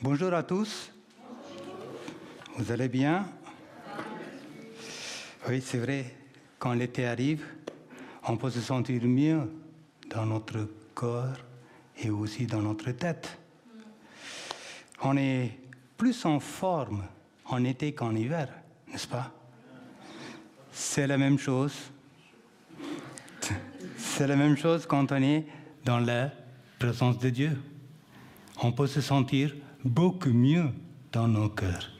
Bonjour à tous. Vous allez bien? Oui, c'est vrai, quand l'été arrive, on peut se sentir mieux dans notre corps et aussi dans notre tête. On est plus en forme en été qu'en hiver, n'est-ce pas? C'est la même chose. C'est la même chose quand on est dans la présence de Dieu. On peut se sentir beaucoup mieux dans nos cœurs.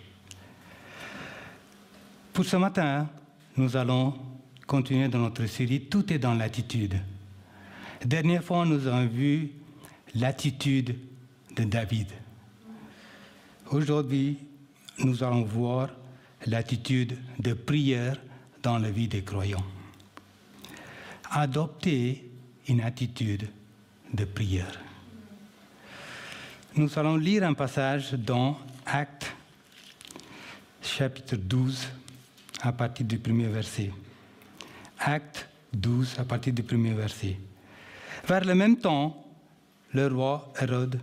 Pour ce matin, nous allons continuer dans notre série Tout est dans l'attitude. Dernière fois, nous avons vu l'attitude de David. Aujourd'hui, nous allons voir l'attitude de prière dans la vie des croyants. Adopter une attitude de prière. Nous allons lire un passage dans Actes chapitre 12 à partir du premier verset. Acte 12 à partir du premier verset. Vers le même temps, le roi Hérode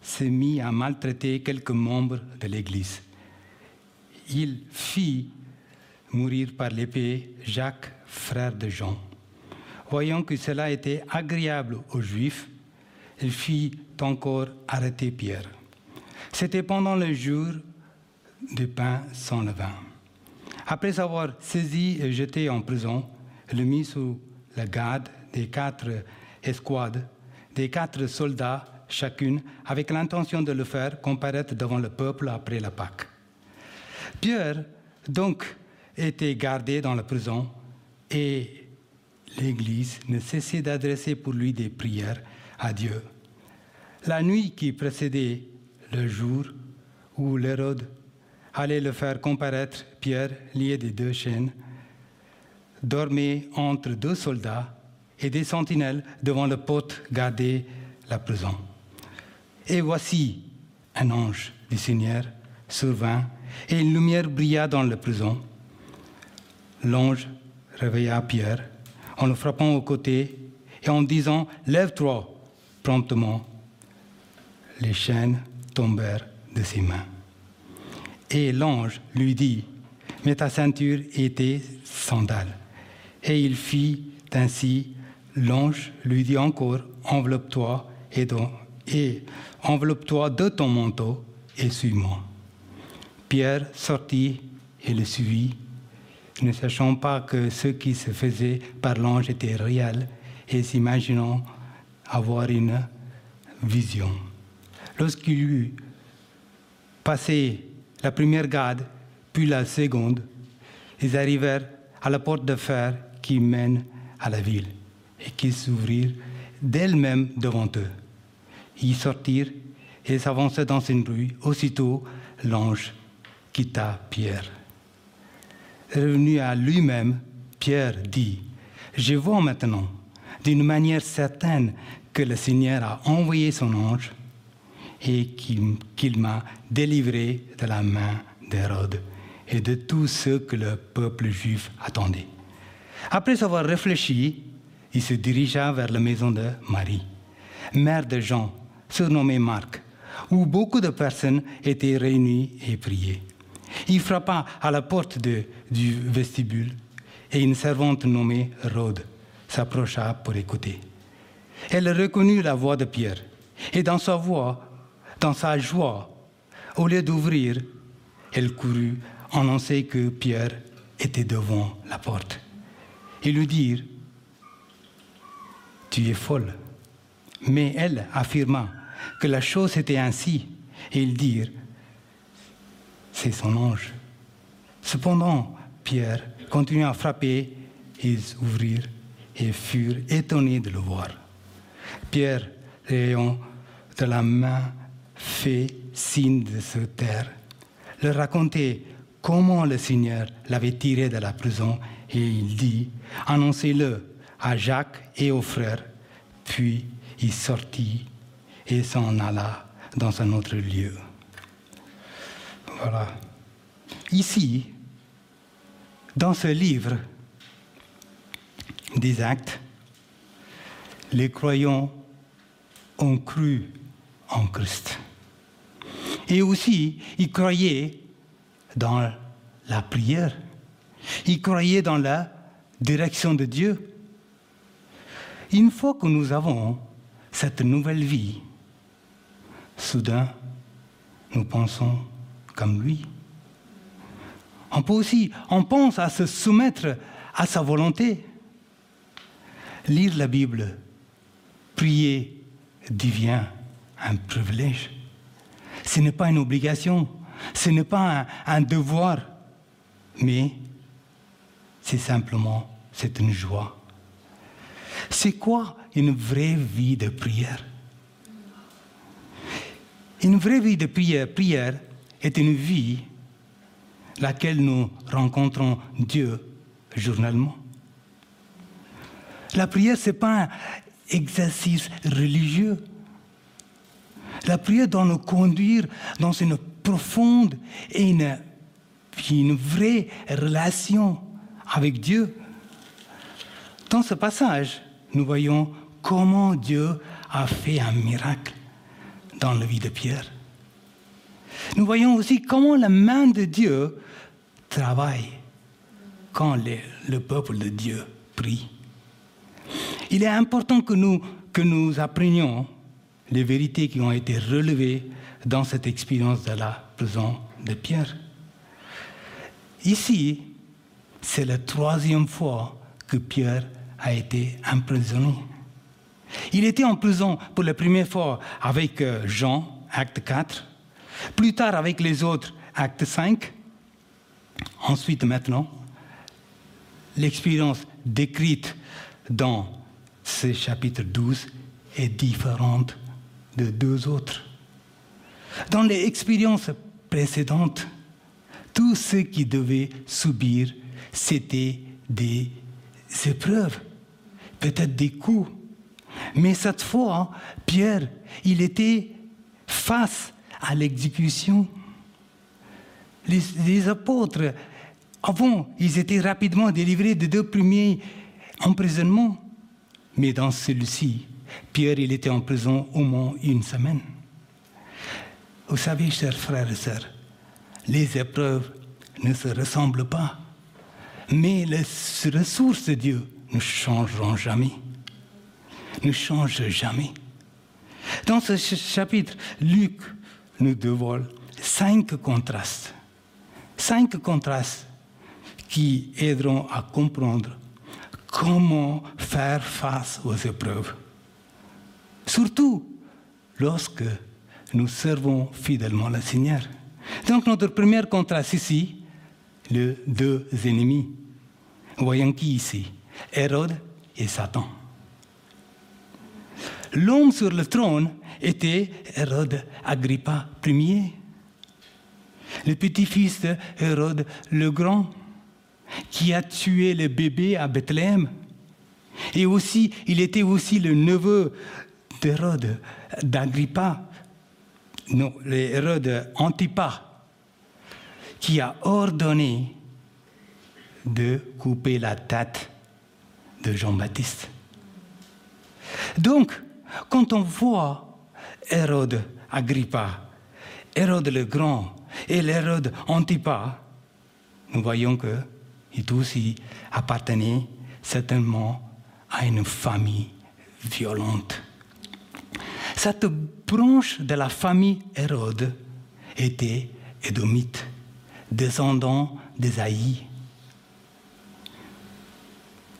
s'est mis à maltraiter quelques membres de l'Église. Il fit mourir par l'épée Jacques, frère de Jean. Voyant que cela était agréable aux Juifs, il fit encore arrêter Pierre. C'était pendant le jour du pain sans levain. Après avoir saisi et jeté en prison, le mit sous la garde des quatre escouades, des quatre soldats chacune, avec l'intention de le faire comparaître devant le peuple après la Pâque. Pierre, donc, était gardé dans la prison et l'Église ne cessait d'adresser pour lui des prières à Dieu. La nuit qui précédait le jour où l'Hérode allait le faire comparaître, Pierre, lié des deux chaînes, dormait entre deux soldats et des sentinelles devant le pote gardé la prison. Et voici un ange du Seigneur survint et une lumière brilla dans la prison. L'ange réveilla Pierre en le frappant au côté et en disant Lève-toi promptement. Les chaînes tombèrent de ses mains. Et l'ange lui dit Mets ta ceinture et tes sandales. Et il fit ainsi. L'ange lui dit encore Enveloppe-toi et, et enveloppe-toi de ton manteau et suis-moi. Pierre sortit et le suivit, ne sachant pas que ce qui se faisait par l'ange était réel et s'imaginant avoir une vision. Lorsqu'il eut passé la première garde, puis la seconde, ils arrivèrent à la porte de fer qui mène à la ville et qui s'ouvrirent d'elle-même devant eux. Ils sortirent et s'avançaient dans une rue. Aussitôt, l'ange quitta Pierre. Revenu à lui-même, Pierre dit, Je vois maintenant d'une manière certaine que le Seigneur a envoyé son ange et qu'il m'a délivré de la main d'Hérode et de tous ceux que le peuple juif attendait. Après avoir réfléchi, il se dirigea vers la maison de Marie, mère de Jean, surnommé Marc, où beaucoup de personnes étaient réunies et priaient. Il frappa à la porte du vestibule et une servante nommée Rhode s'approcha pour écouter. Elle reconnut la voix de Pierre et dans sa voix, dans sa joie, au lieu d'ouvrir, elle courut annoncer que Pierre était devant la porte et lui dire Tu es folle. Mais elle affirma que la chose était ainsi, et ils dirent C'est son ange. Cependant, Pierre continua à frapper, ils ouvrirent et furent étonnés de le voir. Pierre, ayant de la main fait signe de se taire, leur racontait comment le Seigneur l'avait tiré de la prison et il dit Annoncez-le à Jacques et aux frères. Puis il sortit et s'en alla dans un autre lieu. Voilà. Ici, dans ce livre des actes, les croyants ont cru en Christ. Et aussi, il croyait dans la prière. Il croyait dans la direction de Dieu. Une fois que nous avons cette nouvelle vie, soudain, nous pensons comme lui. On peut aussi, on pense à se soumettre à sa volonté. Lire la Bible, prier devient un privilège. Ce n'est pas une obligation, ce n'est pas un, devoir, mais c'est simplement, c'est une joie. C'est quoi une vraie vie de prière? Une vraie vie de prière, prière est une vie laquelle nous rencontrons Dieu journellement. La prière, ce n'est pas un exercice religieux. La prière doit nous conduire dans une profonde et une, une vraie relation avec Dieu. Dans ce passage, nous voyons comment Dieu a fait un miracle dans la vie de Pierre. Nous voyons aussi comment la main de Dieu travaille quand le, le peuple de Dieu prie. Il est important que nous, que nous apprenions les vérités qui ont été relevées dans cette expérience de la prison de Pierre. Ici, c'est la troisième fois que Pierre a été emprisonné. Il était en prison pour la première fois avec euh, Jean, acte 4, plus tard avec les autres, acte 5, ensuite maintenant, l'expérience décrite dans ce chapitre 12 est différente de deux autres. Dans les expériences précédentes, tout ce qui devait subir, c'était des épreuves, peut-être des coups. Mais cette fois, Pierre, il était face à l'exécution. Les, les, apôtres, avant, ils étaient rapidement délivrés des deux premiers emprisonnements. Mais dans celui-ci, Pierre, il était en prison au moins une semaine. Vous savez, chers frères et sœurs, les épreuves ne se ressemblent pas. Mais les ressources de Dieu ne changeront jamais. Ne changent jamais. Dans ce chapitre, Luc nous dévoile cinq contrastes. Cinq contrastes qui aideront à comprendre comment faire face aux épreuves. Surtout lorsque nous servons fidèlement le Seigneur. Donc notre premier contraste ici, les deux ennemis. Voyons qui ici Hérode et Satan. L'homme sur le trône était Hérode Agrippa Ier, le petit-fils de Hérode le Grand, qui a tué le bébé à Bethléem. Et aussi, il était aussi le neveu d'Hérode, d'Agrippa, non, Hérode Antipas, qui a ordonné de couper la tête de Jean-Baptiste. Donc, quand on voit Hérode Agrippa, Hérode le Grand et l'Hérode Antipas, nous voyons qu'il aussi appartenait certainement à une famille violente. Cette branche de la famille Hérode était édomite, descendant d'Ésaïe.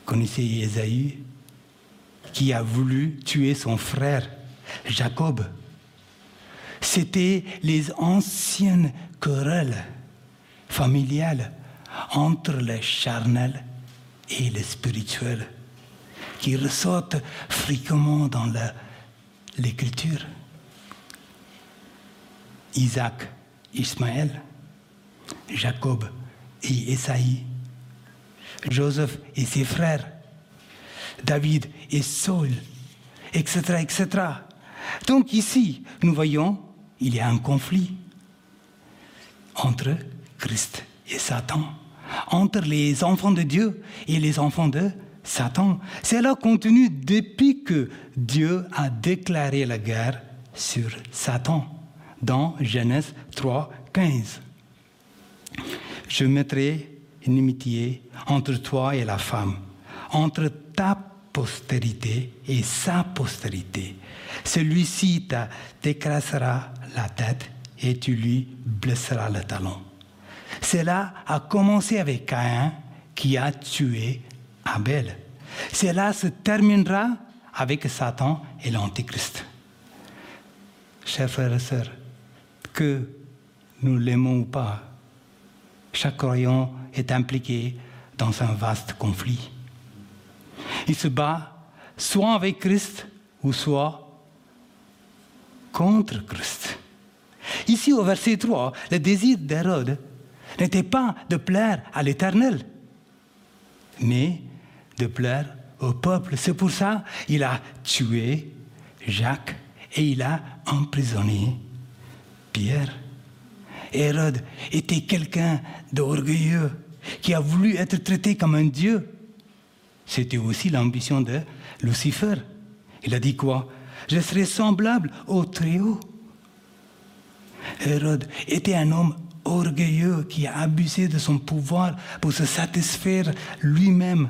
Connaissez Ésaïe qui a voulu tuer son frère Jacob. C'était les anciennes querelles familiales entre le charnel et le spirituel qui ressortent fréquemment dans l'écriture. Isaac, Ismaël, Jacob et Esaïe, Joseph et ses frères, David et Saul, etc., etc. Donc ici, nous voyons, il y a un conflit entre Christ et Satan, entre les enfants de Dieu et les enfants de Satan. C'est là contenu depuis que Dieu a déclaré la guerre sur Satan dans Genèse 3, 15. Je mettrai une inimitié entre toi et la femme, entre ta postérité et sa postérité. Celui-ci t'écrasera la tête et tu lui blesseras le talon. Cela a commencé avec Caïn qui a tué Abel. Cela se terminera avec Satan et l'Antichrist. Chers frères et sœurs, que nous l'aimons ou pas, chaque croyant est impliqué dans un vaste conflit. Il se bat soit avec Christ ou soit contre Christ. Ici au verset 3, le désir d'Hérode n'était pas de plaire à l'Éternel, mais de plaire au peuple. C'est pour ça qu'il a tué Jacques et il a emprisonné Pierre. Hérode était quelqu'un d'orgueilleux qui a voulu être traité comme un dieu. C'était aussi l'ambition de Lucifer. Il a dit quoi? Je serai semblable au Très-Haut. Hérode était un homme orgueilleux qui a abusé de son pouvoir pour se satisfaire lui-même.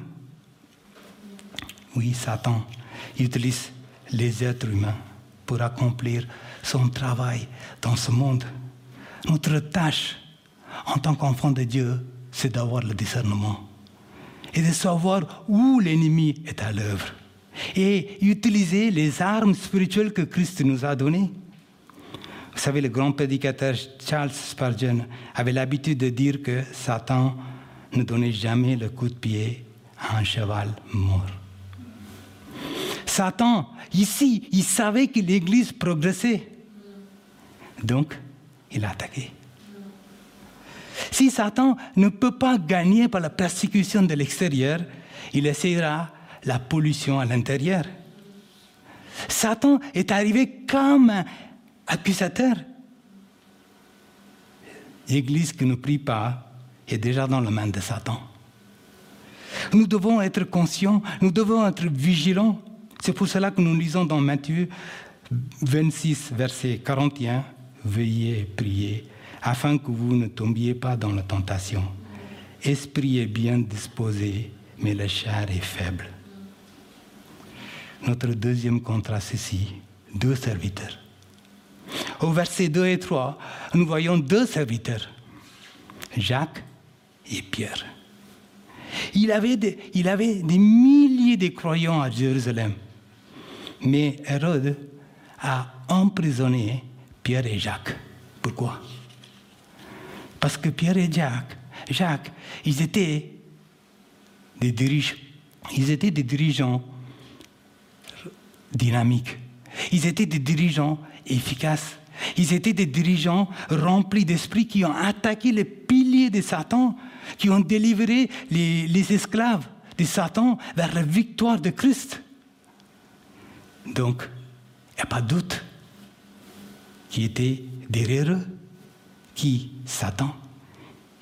Oui, Satan utilise les êtres humains pour accomplir son travail dans ce monde. Notre tâche en tant qu'enfant de Dieu, c'est d'avoir le discernement et de savoir où l'ennemi est à l'œuvre et utiliser les armes spirituelles que Christ nous a données. Vous savez, le grand prédicateur Charles Spurgeon avait l'habitude de dire que Satan ne donnait jamais le coup de pied à un cheval mort. Satan, ici, il savait que l'Église progressait. Donc, il a attaqué. Si Satan ne peut pas gagner par la persécution de l'extérieur, il essaiera la pollution à l'intérieur. Satan est arrivé comme un accusateur. L'Église qui ne prie pas est déjà dans la main de Satan. Nous devons être conscients, nous devons être vigilants. C'est pour cela que nous lisons dans Matthieu 26, verset 41, Veuillez et priez afin que vous ne tombiez pas dans la tentation. Esprit est bien disposé, mais la chair est faible. Notre deuxième contraste ici, deux serviteurs. Au verset 2 et 3, nous voyons deux serviteurs, Jacques et Pierre. Il avait des milliers de croyants à Jérusalem, mais Hérode a emprisonné Pierre et Jacques. Pourquoi? Parce que Pierre et Jacques, Jacques, ils étaient des dirigeants, dynamiques. Ils étaient des dirigeants efficaces. Ils étaient des dirigeants remplis d'esprit qui ont attaqué les piliers de Satan, qui ont délivré les esclaves de Satan vers la victoire de Christ. Donc, il n'y a pas de doute qui était derrière eux. Qui Satan.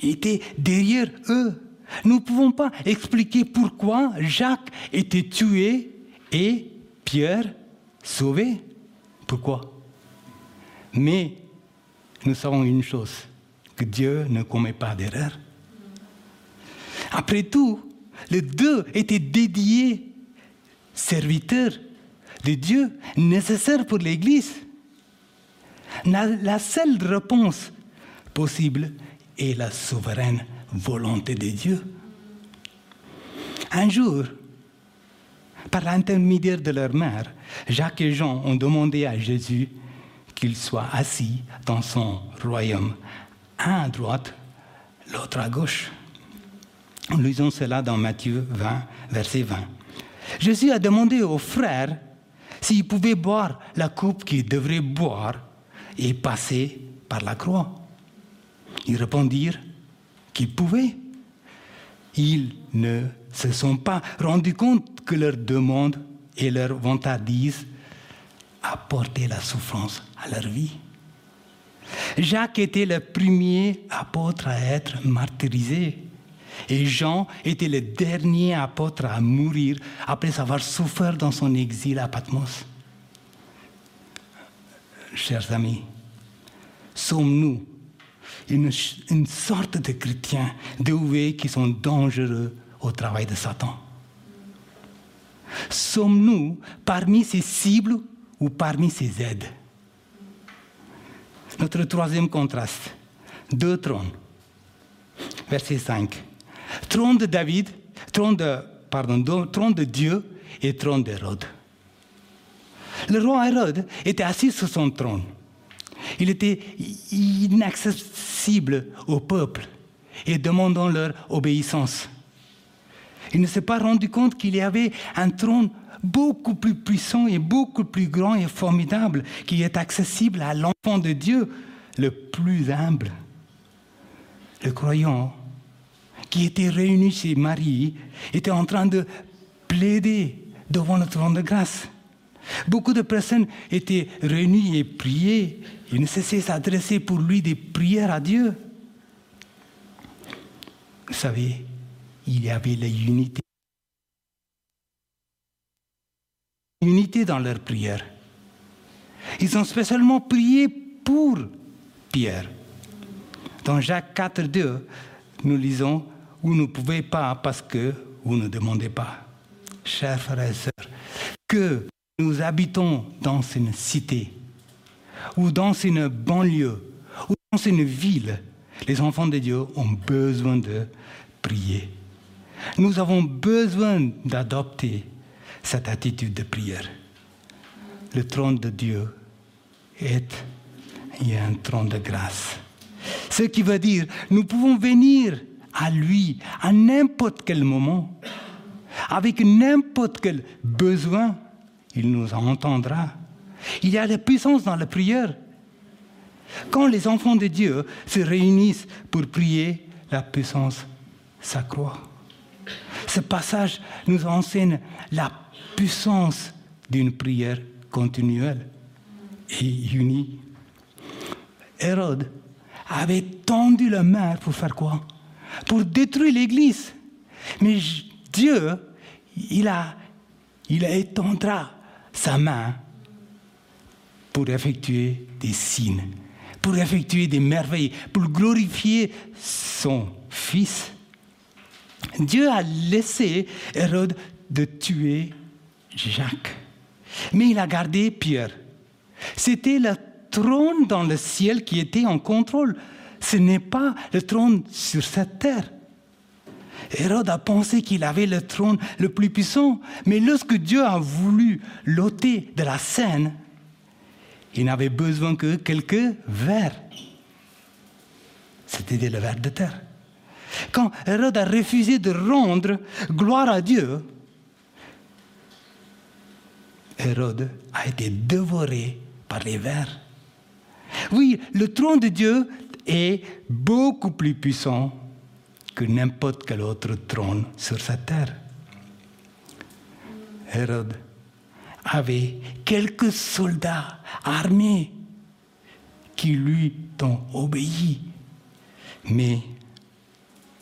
était derrière eux. Nous ne pouvons pas expliquer pourquoi Jacques était tué et Pierre sauvé. Pourquoi? Mais nous savons une chose, que Dieu ne commet pas d'erreur. Après tout, les deux étaient dédiés serviteurs de Dieu nécessaires pour l'Église. La seule réponse possible est la souveraine volonté de Dieu. Un jour, par l'intermédiaire de leur mère, Jacques et Jean ont demandé à Jésus qu'il soit assis dans son royaume, un à droite, l'autre à gauche. Nous lisons cela dans Matthieu 20, verset 20. Jésus a demandé aux frères s'ils pouvaient boire la coupe qu'ils devraient boire et passer par la croix. Ils répondirent qu'ils pouvaient. Ils ne se sont pas rendus compte que leur demande et leur vantardise apportaient la souffrance à leur vie. Jacques était le premier apôtre à être martyrisé. Et Jean était le dernier apôtre à mourir après avoir souffert dans son exil à Patmos chers amis, sommes-nous une, sorte de chrétiens dévoués qui sont dangereux au travail de Satan? Sommes-nous parmi ces cibles ou parmi ces aides? Notre troisième contraste, deux trônes. Verset 5. Trône de David, trône de, pardon, trône de Dieu et trône d'Hérode. Le roi Hérode était assis sur son trône. Il était inaccessible au peuple et demandant leur obéissance. Il ne s'est pas rendu compte qu'il y avait un trône beaucoup plus puissant et beaucoup plus grand et formidable qui est accessible à l'enfant de Dieu le plus humble. Le croyant qui était réuni chez Marie était en train de plaider devant le trône de grâce. Beaucoup de personnes étaient réunies et priaient. Ils ne cessaient s'adresser pour lui des prières à Dieu. Vous savez, il y avait la unité. Unité dans leurs prières. Ils ont spécialement prié pour Pierre. Dans Jacques 4, 2, nous lisons Vous ne pouvez pas parce que vous ne demandez pas. Chers frères et sœurs, que nous habitons dans une cité ou dans une banlieue ou dans une ville, les enfants de Dieu ont besoin de prier. Nous avons besoin d'adopter cette attitude de prière. Le trône de Dieu est un trône de grâce. Ce qui veut dire, nous pouvons venir à lui à n'importe quel moment, avec n'importe quel besoin, il nous entendra. Il y a la puissance dans la prière. Quand les enfants de Dieu se réunissent pour prier, la puissance s'accroît. Ce passage nous enseigne la puissance d'une prière continuelle et unie. Hérode avait tendu la main pour faire quoi? Pour détruire l'Église. Mais Dieu, il a, il étendra sa main pour effectuer des signes, pour effectuer des merveilles, pour glorifier son Fils. Dieu a laissé Hérode de tuer Jacques, mais il a gardé Pierre. C'était le trône dans le ciel qui était en contrôle. Ce n'est pas le trône sur cette terre. Hérode a pensé qu'il avait le trône le plus puissant, mais lorsque Dieu a voulu l'ôter de la scène, il n'avait besoin que quelques vers. C'était le vers de terre. Quand Hérode a refusé de rendre gloire à Dieu, Hérode a été dévoré par les vers. Oui, le trône de Dieu est beaucoup plus puissant que n'importe quel autre trône sur cette terre. Hérode avait quelques soldats armés qui lui ont obéi. Mais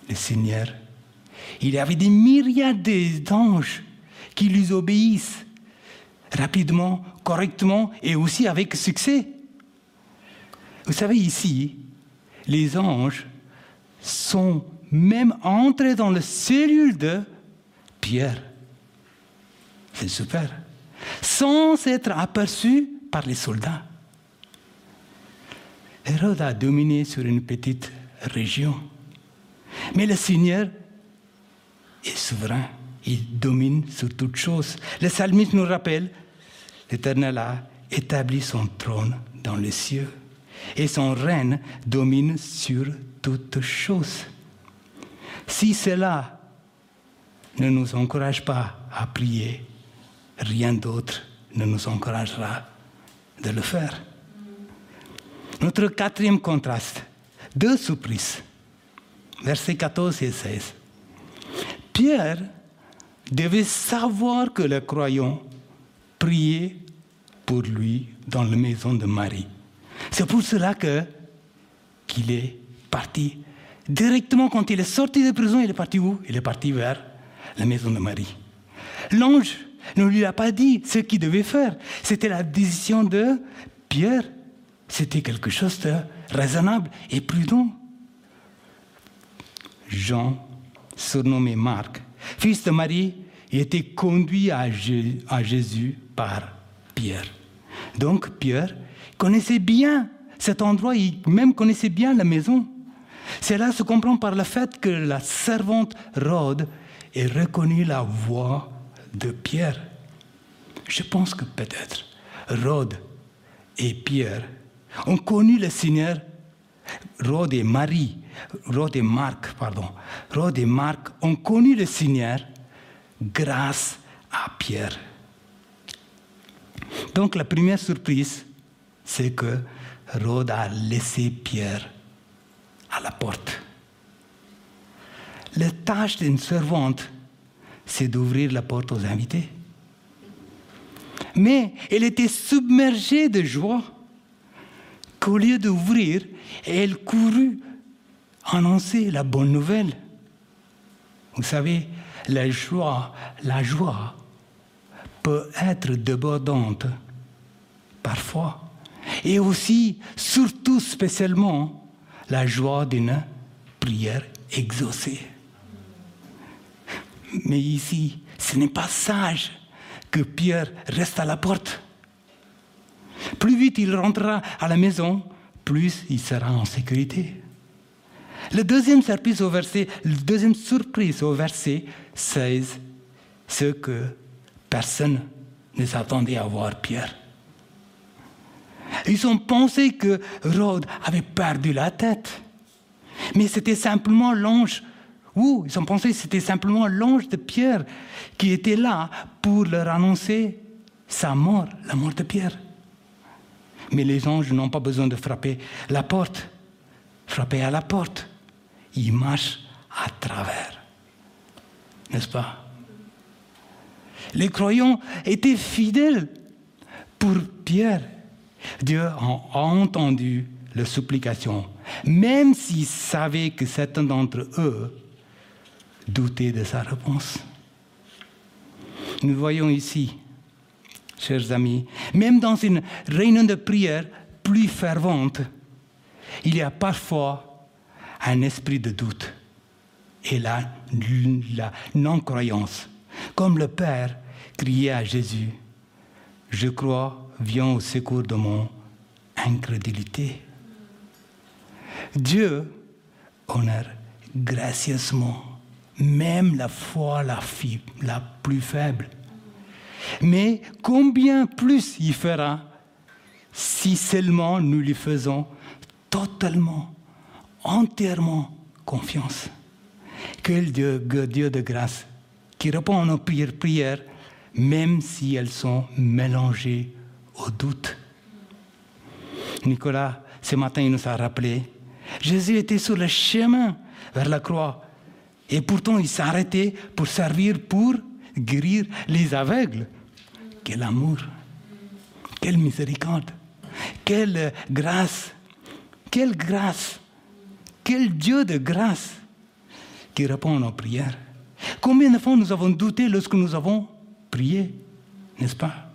le Seigneur. Il avait des myriades d'anges qui lui obéissent rapidement, correctement et aussi avec succès. Vous savez, ici, les anges sont même entrés dans la cellule de Pierre. C'est super. Sans être aperçus par les soldats. Hérode a dominé sur une petite région. Mais le Seigneur est souverain. Il domine sur toutes choses. Le psalmiste nous rappelle, l'Éternel a établi son trône dans les cieux et son règne domine sur toutes choses. Si cela ne nous encourage pas à prier, rien d'autre ne nous encouragera de le faire. Notre quatrième contraste, deux surprises versets 14 et 16. Pierre devait savoir que le croyant priait pour lui dans la maison de Marie. C'est pour cela que qu'il est parti. Directement quand il est sorti de prison, il est parti où? Il est parti vers la maison de Marie. L'ange ne lui a pas dit ce qu'il devait faire. C'était la décision de Pierre. c'était quelque chose de raisonnable et prudent. Jean, surnommé Marc, fils de Marie, était conduit à, Jésus par Pierre. Donc Pierre connaissait bien cet endroit, il même connaissait bien la maison. Cela se comprend par le fait que la servante Rhode ait reconnu la voix de Pierre. Je pense que peut-être Rhode et Pierre ont connu le Seigneur, Rhode et Marie, Rhode et Marc, pardon, Rhode et Marc ont connu le Seigneur grâce à Pierre. Donc la première surprise, c'est que Rhode a laissé Pierre à la porte. La tâche d'une servante, c'est d'ouvrir la porte aux invités. Mais elle était submergée de joie qu'au lieu d'ouvrir, elle courut annoncer la bonne nouvelle. Vous savez, la joie, la joie peut être débordante parfois. Et aussi, surtout spécialement, la joie d'une prière exaucée. Mais ici, ce n'est pas sage que Pierre reste à la porte. Plus vite il rentrera à la maison, plus il sera en sécurité. Le deuxième surprise au verset, deuxième surprise au verset 16, c'est que personne ne s'attendait à voir Pierre. Ils ont pensé que Rhodes avait perdu la tête. Mais c'était simplement l'ange, ou ils ont pensé que c'était simplement l'ange de Pierre qui était là pour leur annoncer sa mort, la mort de Pierre. Mais les anges n'ont pas besoin de frapper la porte. Frapper à la porte, ils marchent à travers. N'est-ce pas? Les croyants étaient fidèles pour Pierre. Dieu a entendu leurs supplications, même s'ils savaient que certains d'entre eux doutaient de sa réponse. Nous voyons ici chers amis, même dans une réunion de prière plus fervente, il y a parfois un esprit de doute et la, la non-croyance. Comme le Père criait à Jésus, je crois, viens au secours de mon incrédulité. Dieu honore gracieusement même la foi la, plus faible. Mais combien plus il fera si seulement nous lui faisons totalement, entièrement confiance. Quel Dieu, Dieu de grâce, qui répond à nos prières, même si elles sont mélangées au doute. Nicolas, ce matin, il nous a rappelé, Jésus était sur le chemin vers la croix, et pourtant il s'est arrêté pour servir, pour guérir les aveugles. Quel amour, quelle miséricorde, quelle grâce, quelle grâce, quel Dieu de grâce qui répond à nos prières. Combien de fois nous avons douté lorsque nous avons prié, n'est-ce pas?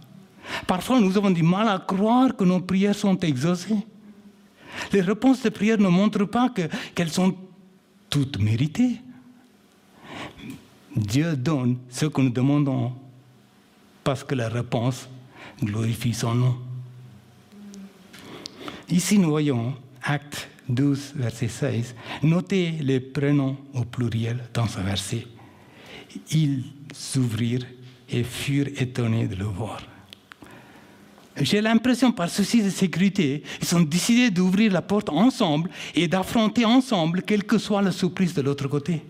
Parfois nous avons du mal à croire que nos prières sont exaucées. Les réponses de prière ne montrent pas qu'elles sont toutes méritées. Dieu donne ce que nous demandons parce que la réponse glorifie son nom. Ici, nous voyons Acte 12, verset 16. Notez les prénoms au pluriel dans ce verset. Ils s'ouvrirent et furent étonnés de le voir. J'ai l'impression, par souci de sécurité, ils ont décidé d'ouvrir la porte ensemble et d'affronter ensemble, quelle que soit la surprise de l'autre côté.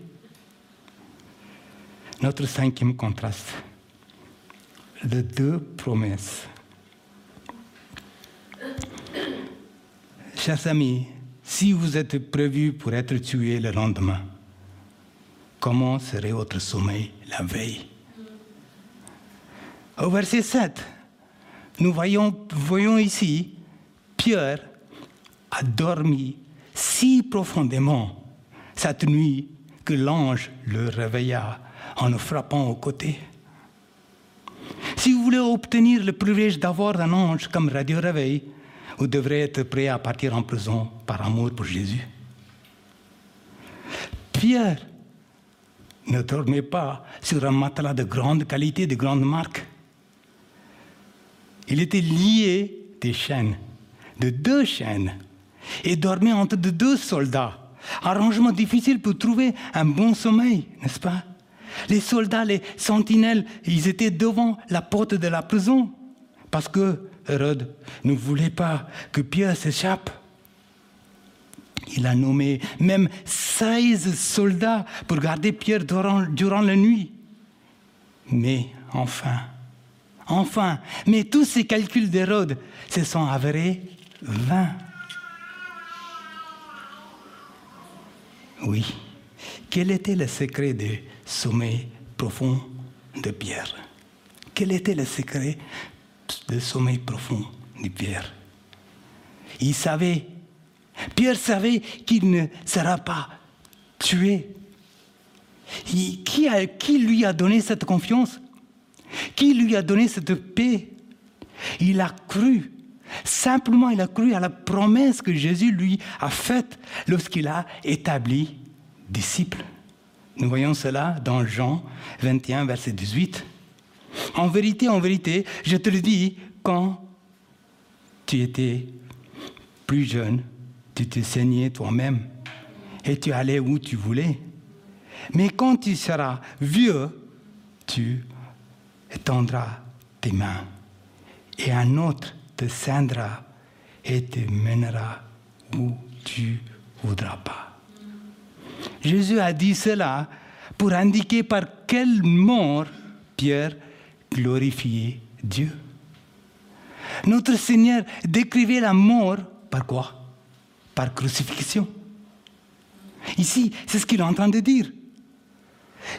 Notre cinquième contraste, les deux promesses. Chers amis, si vous êtes prévus pour être tués le lendemain, comment serait votre sommeil la veille? Au verset 7, nous voyons, ici, Pierre a dormi si profondément cette nuit que l'ange le réveilla en nous frappant au côté. Si vous voulez obtenir le privilège d'avoir un ange comme radio réveil, vous devrez être prêt à partir en prison par amour pour Jésus. Pierre ne dormait pas sur un matelas de grande qualité, de grande marque. Il était lié des chaînes, de deux chaînes, et dormait entre deux soldats. Arrangement difficile pour trouver un bon sommeil, n'est-ce pas? Les soldats, les sentinelles, ils étaient devant la porte de la prison parce que Hérode ne voulait pas que Pierre s'échappe. Il a nommé même 16 soldats pour garder Pierre durant, durant la nuit. Mais enfin, enfin, mais tous ces calculs d'Hérode se sont avérés vains. Oui, quel était le secret du sommeil profond de Pierre? Quel était le secret du sommeil profond de Pierre? Il savait Pierre savait qu'il ne sera pas tué. Qui, qui lui a donné cette confiance? Qui lui a donné cette paix? Il a cru. Simplement, il a cru à la promesse que Jésus lui a faite lorsqu'il a établi disciple. Nous voyons cela dans Jean 21, verset 18. En vérité, en vérité, je te le dis, quand tu étais plus jeune, tu te saignais toi-même et tu allais où tu voulais. Mais quand tu seras vieux, tu étendras tes mains et un autre te scindra et te mènera où tu voudras pas. Jésus a dit cela pour indiquer par quelle mort Pierre glorifiait Dieu. Notre Seigneur décrivait la mort par quoi? Par crucifixion. Ici, c'est ce qu'il est en train de dire.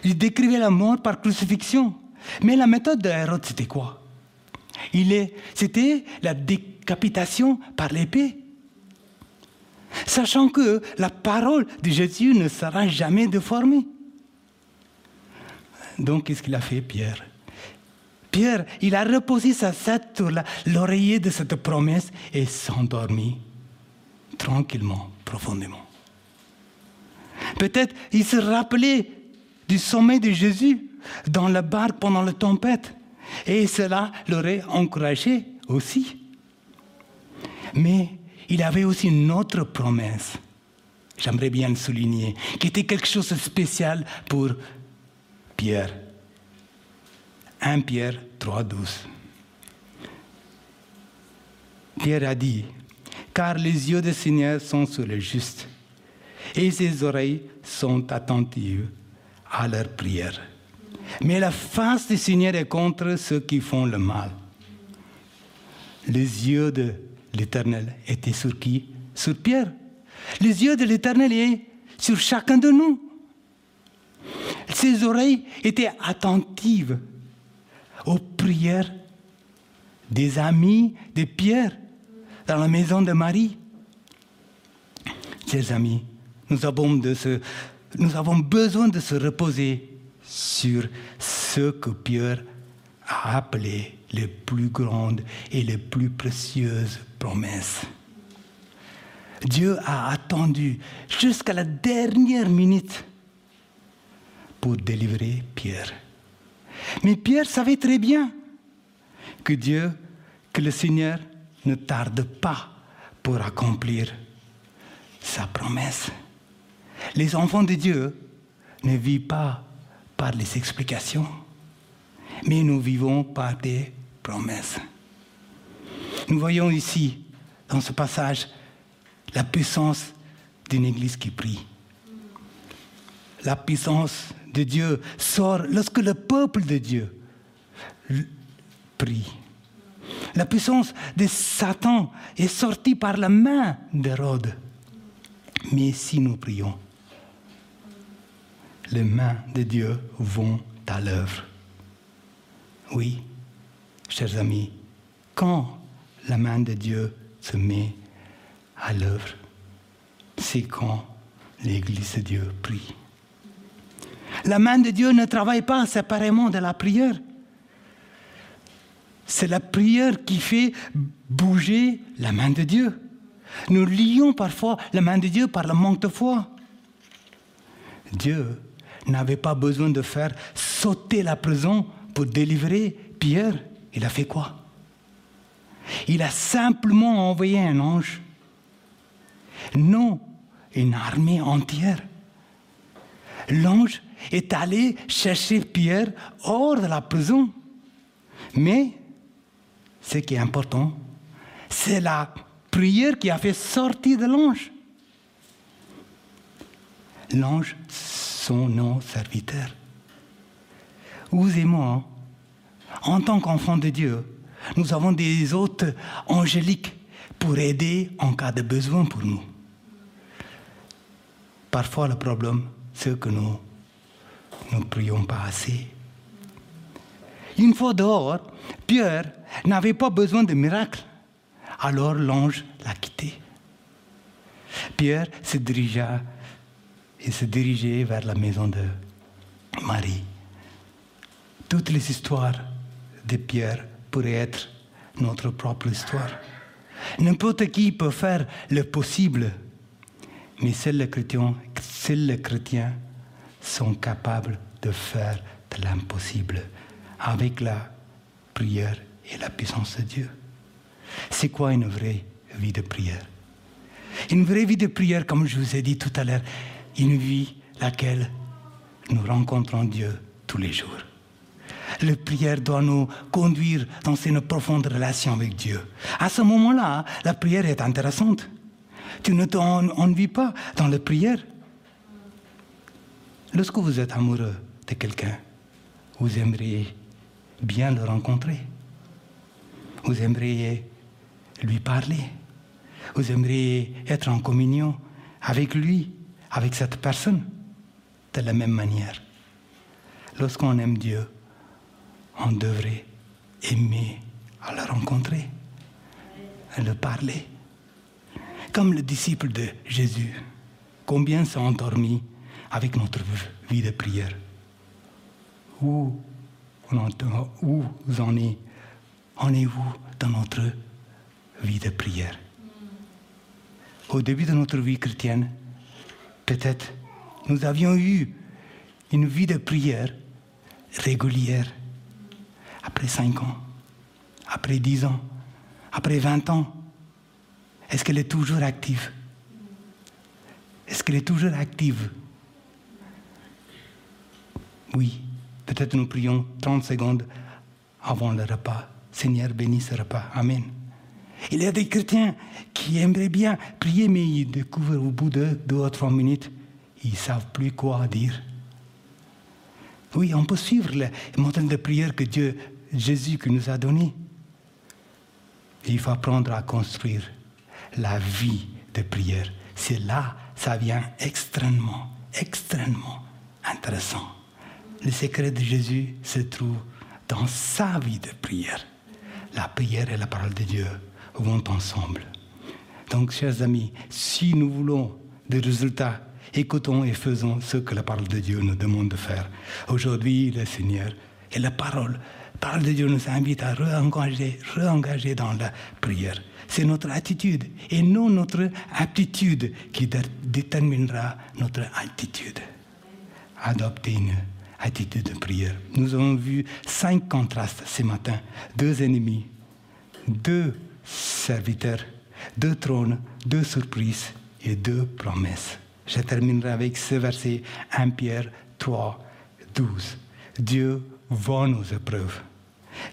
Il décrivait la mort par crucifixion. Mais la méthode de Hérode, c'était quoi? C'était la décapitation par l'épée. Sachant que la parole de Jésus ne sera jamais déformée. Donc, qu'est-ce qu'il a fait, Pierre? Pierre, il a reposé sa tête sur l'oreiller de cette promesse et s'endormit tranquillement, profondément. Peut-être il se rappelait du sommet de Jésus dans la barque pendant la tempête, et cela l'aurait encouragé aussi. Mais il avait aussi une autre promesse, j'aimerais bien le souligner, qui était quelque chose de spécial pour Pierre. 1 Pierre 3, 12. Pierre a dit, car les yeux du Seigneur sont sur le juste, et ses oreilles sont attentives à leurs prières. Mais la face du Seigneur est contre ceux qui font le mal. Les yeux de l'Éternel étaient sur qui? Sur Pierre. Les yeux de l'Éternel étaient sur chacun de nous. Ses oreilles étaient attentives aux prières des amis de Pierre dans la maison de Marie. Chers amis, nous avons, nous avons besoin de se reposer sur ce que Pierre a appelé les plus grandes et les plus précieuses promesses. Dieu a attendu jusqu'à la dernière minute pour délivrer Pierre. Mais Pierre savait très bien que Dieu, que le Seigneur ne tarde pas pour accomplir sa promesse. Les enfants de Dieu ne vivent pas par les explications, mais nous vivons par des promesses. Nous voyons ici, dans ce passage, la puissance d'une Église qui prie. La puissance de Dieu sort lorsque le peuple de Dieu prie. La puissance de Satan est sortie par la main d'Hérode. Mais si nous prions, les mains de Dieu vont à l'œuvre. Oui, chers amis, quand la main de Dieu se met à l'œuvre, c'est quand l'Église de Dieu prie. La main de Dieu ne travaille pas séparément de la prière. c'est la prière qui fait bouger la main de Dieu. Nous lions parfois la main de Dieu par le manque de foi. Dieu n'avait pas besoin de faire sauter la prison pour délivrer Pierre. Il a fait quoi? Il a simplement envoyé un ange. Non, une armée entière. L'ange est allé chercher Pierre hors de la prison. Mais ce qui est important, c'est la prière qui a fait sortir de l'ange. L'ange, son nom serviteur. Vous et moi, en tant qu'enfants de Dieu, nous avons des hôtes angéliques pour aider en cas de besoin pour nous. Parfois, le problème, c'est que nous ne prions pas assez. Une fois dehors, Pierre n'avait pas besoin de miracle. Alors l'ange l'a quitté. Pierre se dirigea et se dirigeait vers la maison de Marie. Toutes les histoires de Pierre pourraient être notre propre histoire. N'importe qui peut faire le possible, mais seuls les chrétiens, seuls les chrétiens sont capables de faire de l'impossible avec la prière et la puissance de Dieu. C'est quoi une vraie vie de prière? Une vraie vie de prière, comme je vous ai dit tout à l'heure, une vie laquelle nous rencontrons Dieu tous les jours. La prière doit nous conduire dans une profonde relation avec Dieu. À ce moment-là, la prière est intéressante. Tu ne t'ennuies pas dans la prière. Lorsque vous êtes amoureux de quelqu'un, vous aimeriez bien le rencontrer. Vous aimeriez lui parler. Vous aimeriez être en communion avec lui, avec cette personne, de la même manière. Lorsqu'on aime Dieu, on devrait aimer à le rencontrer, à le parler. Comme le disciple de Jésus, combien sont endormis avec notre vie de prière? Où en êtes En est-vous dans notre vie de prière? Au début de notre vie chrétienne, peut-être nous avions eu une vie de prière régulière. Après cinq ans, après dix ans, après vingt ans, est-ce qu'elle est toujours active? Est-ce qu'elle est toujours active? Oui. Peut-être nous prions 30 secondes avant le repas. Seigneur, bénis ce repas. Amen. Il y a des chrétiens qui aimeraient bien prier, mais ils découvrent au bout de deux ou trois minutes, ils ne savent plus quoi dire. Oui, on peut suivre le modèle de prière que Dieu, Jésus, nous a donné. Il faut apprendre à construire la vie de prière. C'est là, ça vient extrêmement, extrêmement intéressant. Le secret de Jésus se trouve dans sa vie de prière. La prière et la parole de Dieu vont ensemble. Donc, chers amis, si nous voulons des résultats, écoutons et faisons ce que la parole de Dieu nous demande de faire. Aujourd'hui, le Seigneur et la parole, la parole de Dieu nous invite à re-engager, re-engager dans la prière. C'est notre attitude et non notre aptitude qui déterminera notre attitude. Adopter une attitude de prière. Nous avons vu cinq contrastes ce matin. Deux ennemis, deux serviteurs, deux trônes, deux surprises et deux promesses. Je terminerai avec ce verset 1 Pierre 3, 12. Dieu voit nos épreuves.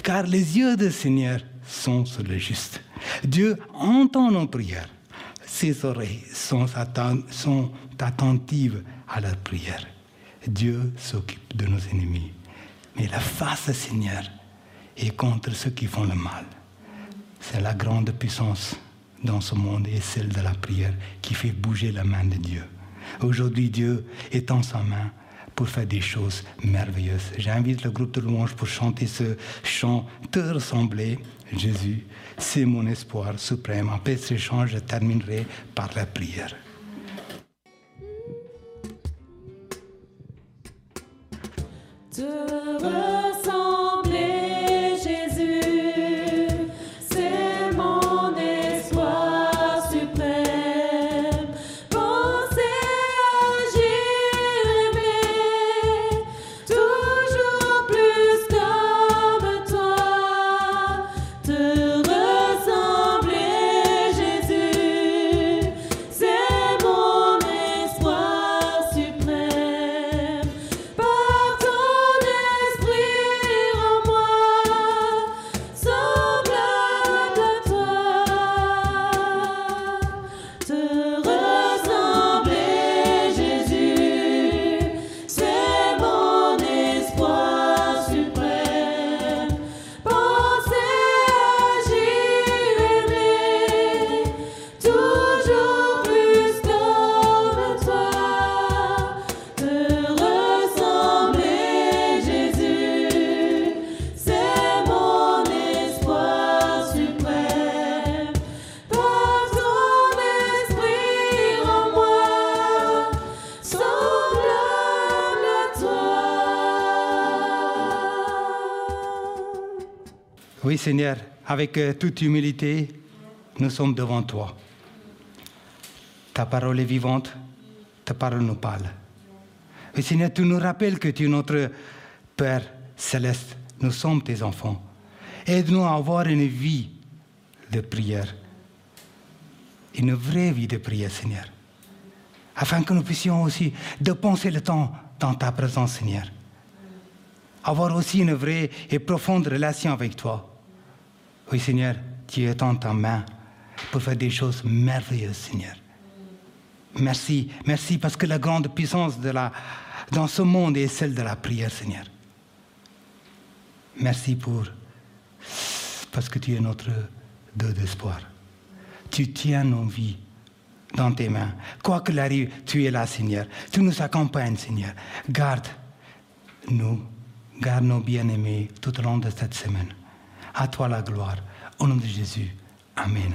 Car les yeux du Seigneur sont sur le juste. Dieu entend nos prières. Ses oreilles sont, attentives à leurs prières. Dieu s'occupe de nos ennemis. Mais la face du Seigneur est contre ceux qui font le mal. C'est la grande puissance dans ce monde et celle de la prière qui fait bouger la main de Dieu. Aujourd'hui, Dieu en sa main pour faire des choses merveilleuses. J'invite le groupe de louanges pour chanter ce chant Te ressembler, Jésus, c'est mon espoir suprême. Après ce chant, je terminerai par la prière. Oui, Seigneur, avec euh, toute humilité, nous sommes devant toi. Ta parole est vivante, ta parole nous parle. Oui, Seigneur, tu nous rappelles que tu es notre Père céleste. Nous sommes tes enfants. Aide-nous à avoir une vie de prière. Une vraie vie de prière, Seigneur. Afin que nous puissions aussi dépenser le temps dans ta présence, Seigneur. Avoir aussi une vraie et profonde relation avec toi. Oui, Seigneur, tu étends ta main pour faire des choses merveilleuses, Seigneur. Merci, merci parce que la grande puissance de la, dans ce monde est celle de la prière, Seigneur. Merci pour parce que tu es notre Dieu d'espoir. Tu tiens nos vies dans tes mains. Quoi qu'il arrive, tu es là, Seigneur. Tu nous accompagnes, Seigneur. Garde-nous, garde nos bien-aimés tout au long de cette semaine. À toi la gloire. Au nom de Jésus. Amen.